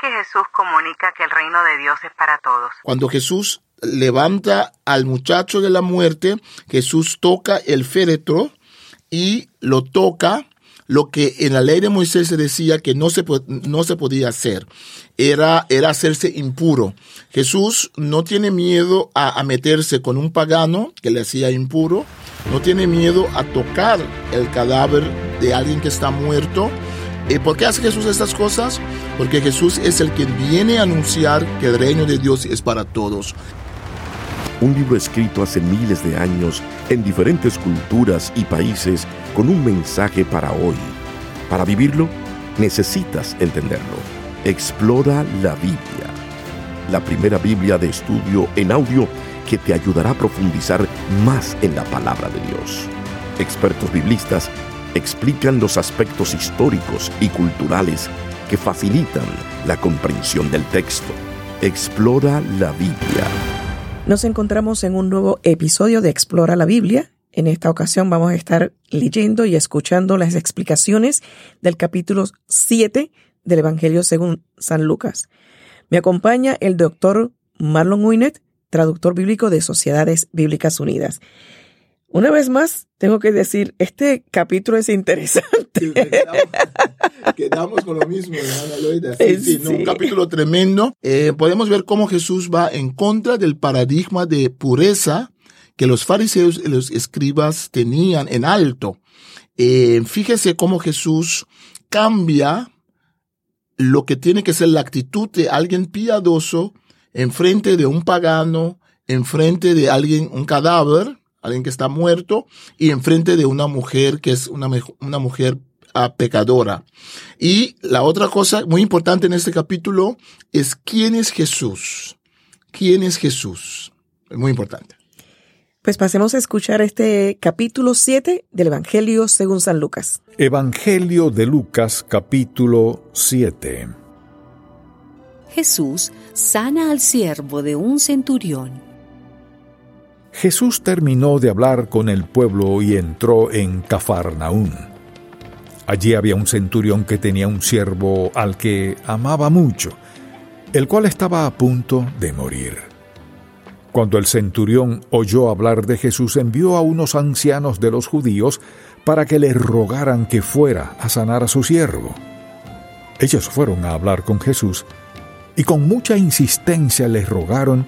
que Jesús comunica que el reino de Dios es para todos? Cuando Jesús levanta al muchacho de la muerte, Jesús toca el féretro y lo toca lo que en la ley de Moisés se decía que no se, no se podía hacer, era, era hacerse impuro. Jesús no tiene miedo a, a meterse con un pagano que le hacía impuro, no tiene miedo a tocar el cadáver de alguien que está muerto. ¿Y por qué hace Jesús estas cosas? Porque Jesús es el que viene a anunciar que el reino de Dios es para todos. Un libro escrito hace miles de años en diferentes culturas y países con un mensaje para hoy. Para vivirlo, necesitas entenderlo. Explora la Biblia. La primera Biblia de estudio en audio que te ayudará a profundizar más en la palabra de Dios. Expertos biblistas explican los aspectos históricos y culturales que facilitan la comprensión del texto. Explora la Biblia. Nos encontramos en un nuevo episodio de Explora la Biblia. En esta ocasión vamos a estar leyendo y escuchando las explicaciones del capítulo 7 del Evangelio según San Lucas. Me acompaña el doctor Marlon Winnet, traductor bíblico de Sociedades Bíblicas Unidas. Una vez más, tengo que decir, este capítulo es interesante. Quedamos, con lo mismo, Loida. Sí, sí, un capítulo tremendo. Eh, podemos ver cómo Jesús va en contra del paradigma de pureza que los fariseos y los escribas tenían en alto. Eh, fíjese cómo Jesús cambia lo que tiene que ser la actitud de alguien piadoso en frente de un pagano, en frente de alguien, un cadáver, alguien que está muerto, y enfrente de una mujer que es una, una mujer uh, pecadora. Y la otra cosa muy importante en este capítulo es quién es Jesús. ¿Quién es Jesús? Es muy importante. Pues pasemos a escuchar este capítulo 7 del Evangelio según San Lucas. Evangelio de Lucas capítulo 7 Jesús sana al siervo de un centurión Jesús terminó de hablar con el pueblo y entró en Cafarnaún. Allí había un centurión que tenía un siervo al que amaba mucho, el cual estaba a punto de morir. Cuando el centurión oyó hablar de Jesús, envió a unos ancianos de los judíos para que le rogaran que fuera a sanar a su siervo. Ellos fueron a hablar con Jesús y con mucha insistencia le rogaron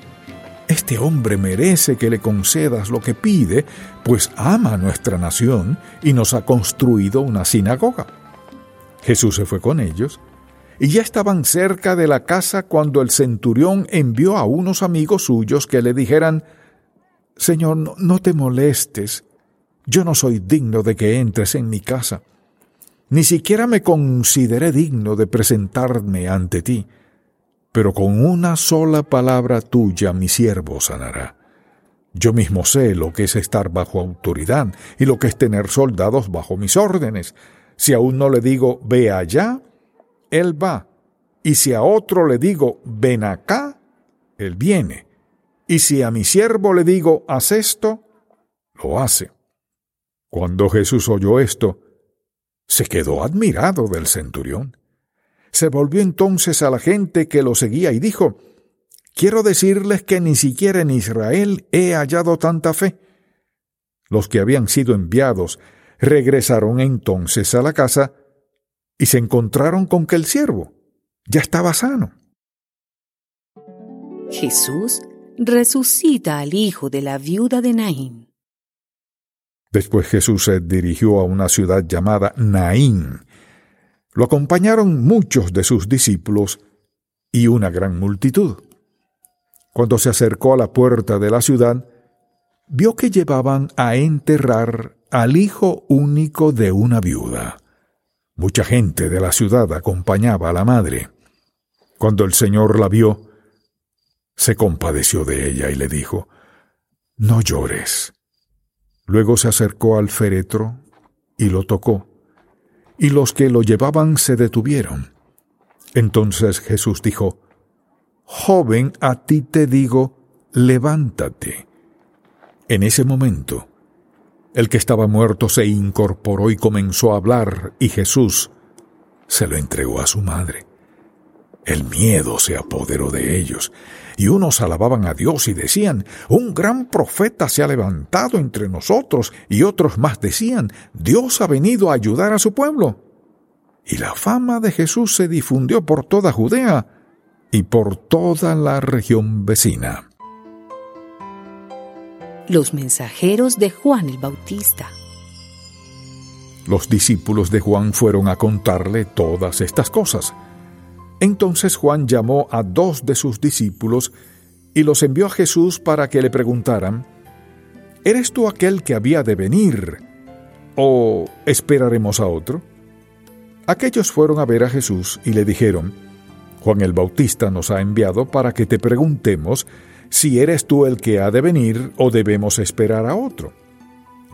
este hombre merece que le concedas lo que pide, pues ama nuestra nación y nos ha construido una sinagoga. Jesús se fue con ellos, y ya estaban cerca de la casa cuando el centurión envió a unos amigos suyos que le dijeran, Señor, no, te molestes, yo no soy digno de que entres en mi casa, ni siquiera me consideré digno de presentarme ante ti pero con una sola palabra tuya mi siervo sanará. Yo mismo sé lo que es estar bajo autoridad y lo que es tener soldados bajo mis órdenes. Si a uno le digo, ve allá, él va. Y si a otro le digo, ven acá, él viene. Y si a mi siervo le digo, haz esto, lo hace. Cuando Jesús oyó esto, se quedó admirado del centurión se volvió entonces a la gente que lo seguía y dijo, Quiero decirles que ni siquiera en Israel he hallado tanta fe. Los que habían sido enviados regresaron entonces a la casa y se encontraron con que el siervo ya estaba sano. Jesús resucita al hijo de la viuda de Naín. Después Jesús se dirigió a una ciudad llamada Naín, lo acompañaron muchos de sus discípulos y una gran multitud. Cuando se acercó a la puerta de la ciudad, vio que llevaban a enterrar al hijo único de una viuda. Mucha gente de la ciudad acompañaba a la madre. Cuando el Señor la vio, se compadeció de ella y le dijo, No llores. Luego se acercó al féretro y lo tocó y los que lo llevaban se detuvieron. Entonces Jesús dijo, Joven, a ti te digo, levántate. En ese momento, el que estaba muerto se incorporó y comenzó a hablar, y Jesús se lo entregó a su madre. El miedo se apoderó de ellos, y unos alababan a Dios y decían, Un gran profeta se ha levantado entre nosotros, y otros más decían, Dios ha venido a ayudar a su pueblo. Y la fama de Jesús se difundió por toda Judea y por toda la región vecina. Los mensajeros de Juan el Bautista. Los discípulos de Juan fueron a contarle todas estas cosas. Entonces Juan llamó a dos de sus discípulos y los envió a Jesús para que le preguntaran, ¿Eres tú aquel que había de venir? ¿O esperaremos a otro? Aquellos fueron a ver a Jesús y le dijeron, Juan el Bautista nos ha enviado para que te preguntemos si eres tú el que ha de venir o debemos esperar a otro.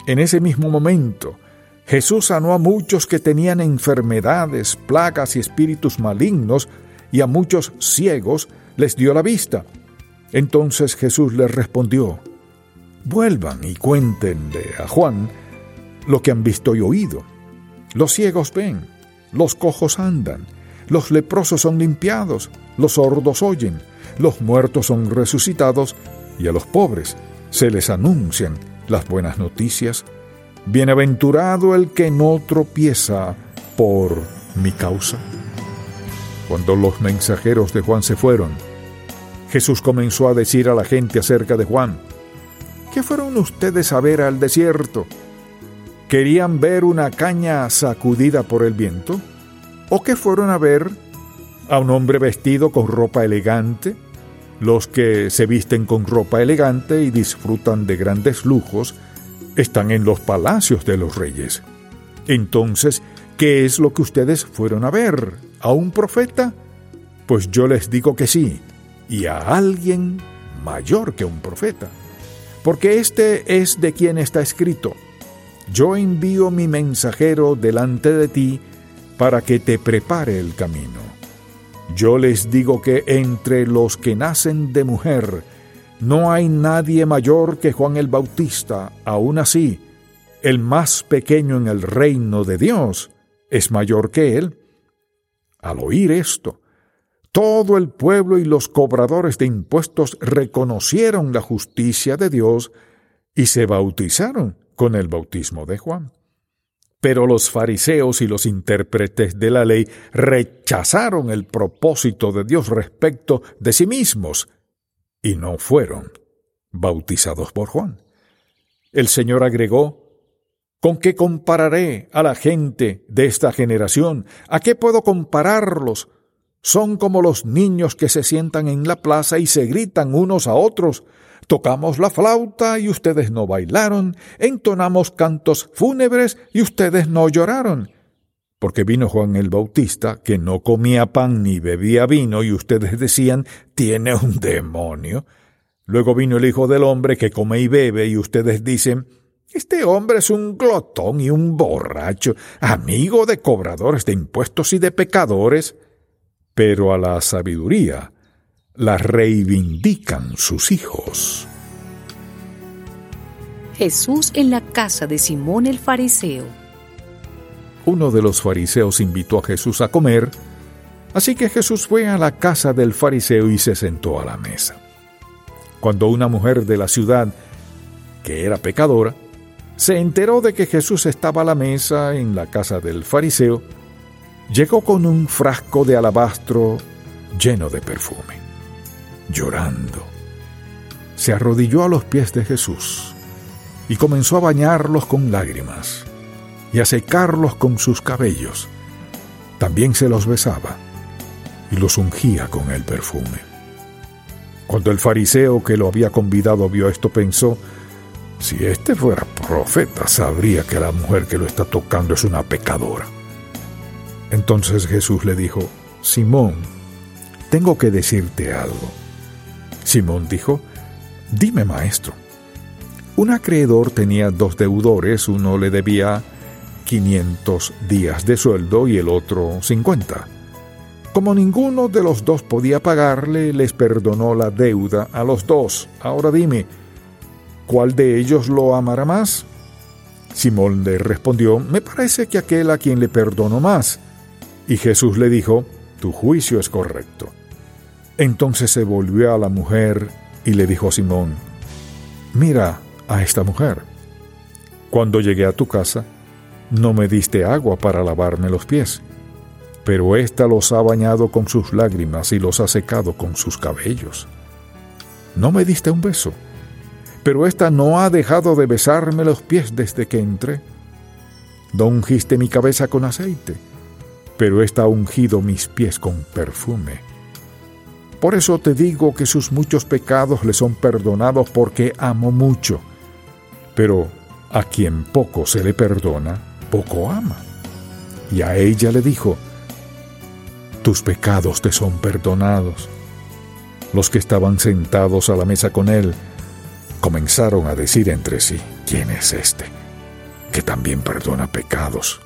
En ese mismo momento, Jesús sanó a muchos que tenían enfermedades, plagas y espíritus malignos, y a muchos ciegos les dio la vista. Entonces Jesús les respondió, Vuelvan y cuéntenle a Juan lo que han visto y oído. Los ciegos ven, los cojos andan, los leprosos son limpiados, los sordos oyen, los muertos son resucitados, y a los pobres se les anuncian las buenas noticias Bienaventurado el que no tropieza por mi causa. Cuando los mensajeros de Juan se fueron, Jesús comenzó a decir a la gente acerca de Juan, ¿qué fueron ustedes a ver al desierto? ¿Querían ver una caña sacudida por el viento? ¿O qué fueron a ver a un hombre vestido con ropa elegante? Los que se visten con ropa elegante y disfrutan de grandes lujos, están en los palacios de los reyes. Entonces, ¿qué es lo que ustedes fueron a ver? ¿A un profeta? Pues yo les digo que sí, y a alguien mayor que un profeta. Porque este es de quien está escrito, yo envío mi mensajero delante de ti para que te prepare el camino. Yo les digo que entre los que nacen de mujer, no hay nadie mayor que Juan el Bautista, aún así, el más pequeño en el reino de Dios es mayor que él. Al oír esto, todo el pueblo y los cobradores de impuestos reconocieron la justicia de Dios y se bautizaron con el bautismo de Juan. Pero los fariseos y los intérpretes de la ley rechazaron el propósito de Dios respecto de sí mismos y no fueron bautizados por Juan. El Señor agregó, ¿Con qué compararé a la gente de esta generación? ¿A qué puedo compararlos? Son como los niños que se sientan en la plaza y se gritan unos a otros. Tocamos la flauta y ustedes no bailaron, entonamos cantos fúnebres y ustedes no lloraron porque vino Juan el Bautista, que no comía pan ni bebía vino, y ustedes decían, tiene un demonio. Luego vino el Hijo del Hombre, que come y bebe, y ustedes dicen, este hombre es un glotón y un borracho, amigo de cobradores de impuestos y de pecadores. Pero a la sabiduría la reivindican sus hijos. Jesús en la casa de Simón el Fariseo uno de los fariseos invitó a Jesús a comer, así que Jesús fue a la casa del fariseo y se sentó a la mesa. Cuando una mujer de la ciudad, que era pecadora, se enteró de que Jesús estaba a la mesa en la casa del fariseo, llegó con un frasco de alabastro lleno de perfume. Llorando, se arrodilló a los pies de Jesús y comenzó a bañarlos con lágrimas y a secarlos con sus cabellos. También se los besaba y los ungía con el perfume. Cuando el fariseo que lo había convidado vio esto, pensó, si este fuera profeta, sabría que la mujer que lo está tocando es una pecadora. Entonces Jesús le dijo, Simón, tengo que decirte algo. Simón dijo, dime maestro. Un acreedor tenía dos deudores, uno le debía 500 días de sueldo y el otro 50. Como ninguno de los dos podía pagarle, les perdonó la deuda a los dos. Ahora dime, ¿cuál de ellos lo amará más? Simón le respondió, me parece que aquel a quien le perdonó más. Y Jesús le dijo, tu juicio es correcto. Entonces se volvió a la mujer y le dijo a Simón, Mira a esta mujer. Cuando llegué a tu casa, no me diste agua para lavarme los pies, pero ésta los ha bañado con sus lágrimas y los ha secado con sus cabellos. No me diste un beso, pero ésta no ha dejado de besarme los pies desde que entré. No ungiste mi cabeza con aceite, pero ésta ha ungido mis pies con perfume. Por eso te digo que sus muchos pecados le son perdonados porque amo mucho. Pero a quien poco se le perdona, poco ama. Y a ella le dijo, tus pecados te son perdonados. Los que estaban sentados a la mesa con él comenzaron a decir entre sí, ¿quién es este? Que también perdona pecados.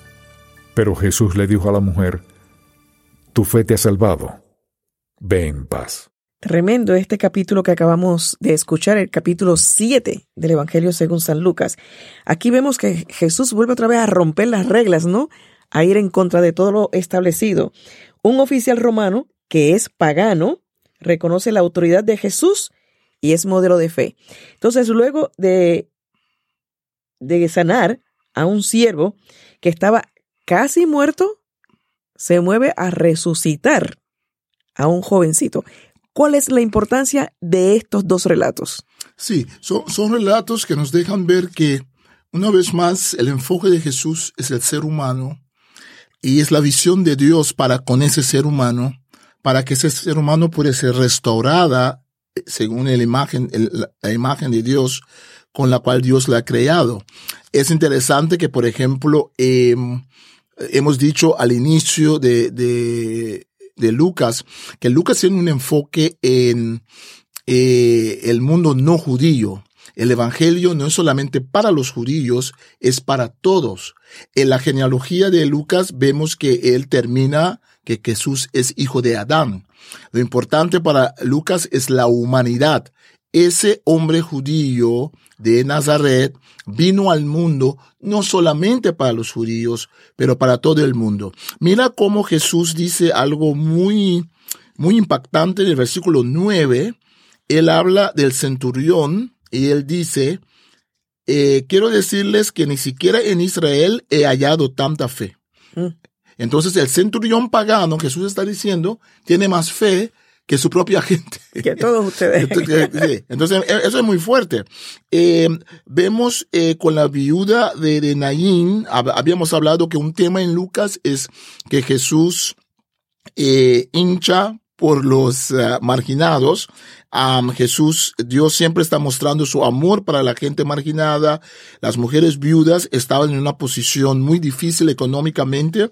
Pero Jesús le dijo a la mujer, Tu fe te ha salvado, ve en paz. Tremendo este capítulo que acabamos de escuchar, el capítulo 7 del Evangelio según San Lucas. Aquí vemos que Jesús vuelve otra vez a romper las reglas, ¿no? A ir en contra de todo lo establecido. Un oficial romano, que es pagano, reconoce la autoridad de Jesús y es modelo de fe. Entonces, luego de, de sanar a un siervo que estaba casi muerto, se mueve a resucitar a un jovencito. ¿Cuál es la importancia de estos dos relatos? Sí, son, son relatos que nos dejan ver que, una vez más, el enfoque de Jesús es el ser humano y es la visión de Dios para con ese ser humano, para que ese ser humano pueda ser restaurada eh, según la imagen, la imagen de Dios con la cual Dios la ha creado. Es interesante que, por ejemplo, em, hemos dicho al inicio de, de, de, Lucas que Lucas tiene un enfoque en eh, el mundo no judío. El Evangelio no es solamente para los judíos, es para todos. En la genealogía de Lucas vemos que él termina que Jesús es hijo de Adán. Lo importante para Lucas es la humanidad. Ese hombre judío de Nazaret vino al mundo no solamente para los judíos, pero para todo el mundo. Mira cómo Jesús dice algo muy, muy impactante en el versículo 9. Él habla del centurión y él dice, eh, quiero decirles que ni siquiera en Israel he hallado tanta fe. Mm. Entonces el centurión pagano, Jesús está diciendo, tiene más fe que su propia gente. Que todos ustedes. Entonces, e, eso es muy fuerte. Eh, vemos eh, con la viuda de, de Naín, habíamos hablado que un tema en Lucas es que Jesús eh, hincha por los marginados Jesús, Dios siempre está mostrando su amor para la gente marginada. Las mujeres viudas estaban en una posición muy difícil económicamente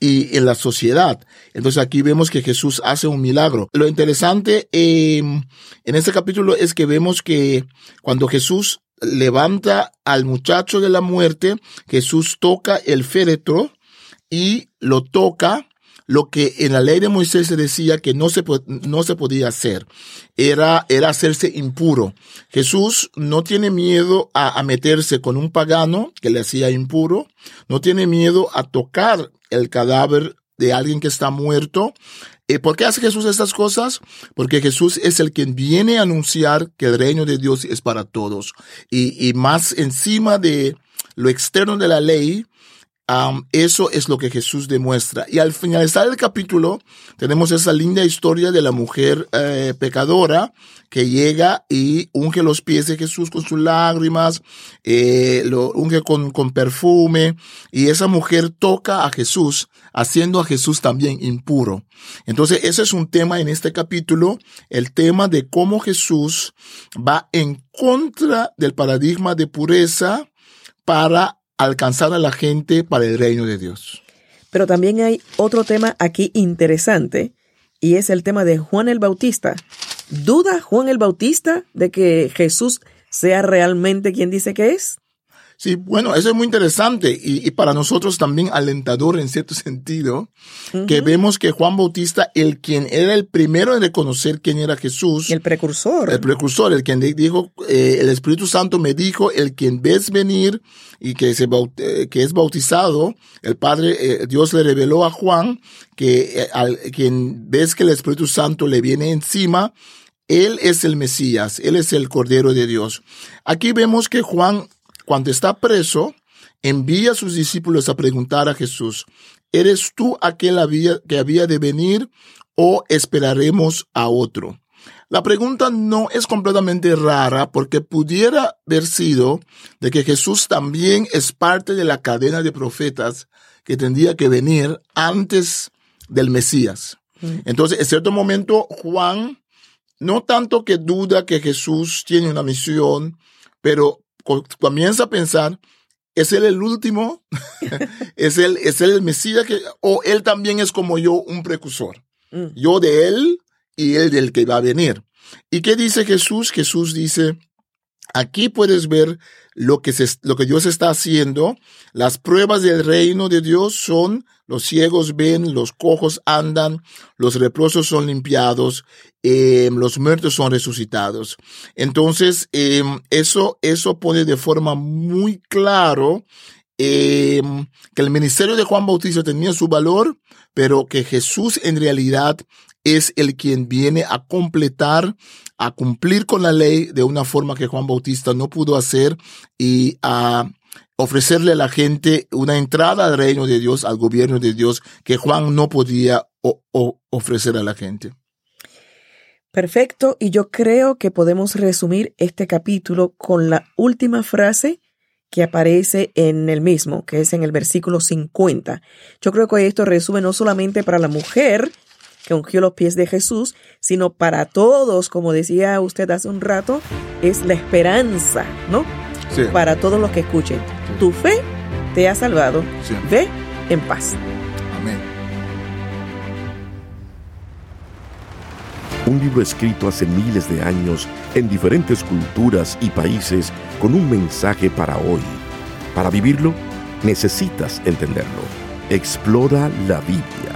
y en la sociedad. Entonces aquí vemos que Jesús hace un milagro. Lo interesante em, en este capítulo es que vemos que cuando Jesús levanta al muchacho de la muerte, Jesús toca el féretro y lo toca lo que en la ley de Moisés se decía que no se, no se podía hacer, era, era hacerse impuro. Jesús no tiene miedo a, a meterse con un pagano que le hacía impuro, no tiene miedo a tocar el cadáver de alguien que está muerto. ¿Y por qué hace Jesús estas cosas? Porque Jesús es el quien viene a anunciar que el reino de Dios es para todos. Y, y más encima de lo externo de la ley, eso es lo que Jesús demuestra. Y al finalizar el capítulo, tenemos esa linda historia de la mujer eh, pecadora que llega y unge los pies de Jesús con sus lágrimas, eh, lo unge con, con perfume, y esa mujer toca a Jesús, haciendo a Jesús también impuro. Entonces, ese es un tema en este capítulo, el tema de cómo Jesús va en contra del paradigma de pureza para alcanzar a la gente para el reino de Dios. Pero también hay otro tema aquí interesante y es el tema de Juan el Bautista. ¿Duda Juan el Bautista de que Jesús sea realmente quien dice que es? Sí, bueno, eso es muy interesante y, para nosotros también alentador en cierto sentido, que vemos que Juan Bautista, el quien era el primero en reconocer quién era Jesús. El precursor. El precursor, el quien dijo, eh, el Espíritu Santo me dijo, el quien ves venir y que, se, eh, que es bautizado, el Padre, eh, Dios le reveló a Juan que al quien ves que el Espíritu Santo le viene encima, él es el Mesías, Él es el Cordero de Dios. Aquí vemos que Juan cuando está preso, envía a sus discípulos a preguntar a Jesús, ¿eres tú aquel que había de venir o esperaremos a otro? La pregunta no es completamente rara porque pudiera haber sido de que Jesús también es parte de la cadena de profetas que tendría que venir antes del Mesías. Mm. Entonces, en cierto momento, Juan no tanto que duda que Jesús tiene una misión, pero comienza a pensar, ¿es él el último? ¿Es él, ¿Es él el Mesías? Que, ¿O él también es como yo un precursor? Mm. Yo de él y él del que va a venir. ¿Y qué dice Jesús? Jesús dice, aquí puedes ver lo que, se, lo que Dios está haciendo. Las pruebas del reino de Dios son los ciegos ven, los cojos andan, los reprosos son limpiados, eh, los muertos son resucitados. Entonces, eh, eso, eso pone de forma muy claro eh, que el ministerio de Juan Bautista tenía su valor, pero que Jesús en realidad es el quien viene a completar, a cumplir con la ley de una forma que Juan Bautista no pudo hacer y a ofrecerle a la gente una entrada al reino de Dios, al gobierno de Dios, que Juan no podía ofrecer a la gente. Perfecto, y yo creo que podemos resumir este capítulo con la última frase que aparece en el mismo, que es en el versículo 50. Yo creo que esto resume no solamente para la mujer, que ungió los pies de Jesús, sino para todos, como decía usted hace un rato, es la esperanza, ¿no? Sí. Para todos los que escuchen. Tu fe te ha salvado. Ve en paz. Amén. Un libro escrito hace miles de años en diferentes culturas y países con un mensaje para hoy. Para vivirlo, necesitas entenderlo. Explora la Biblia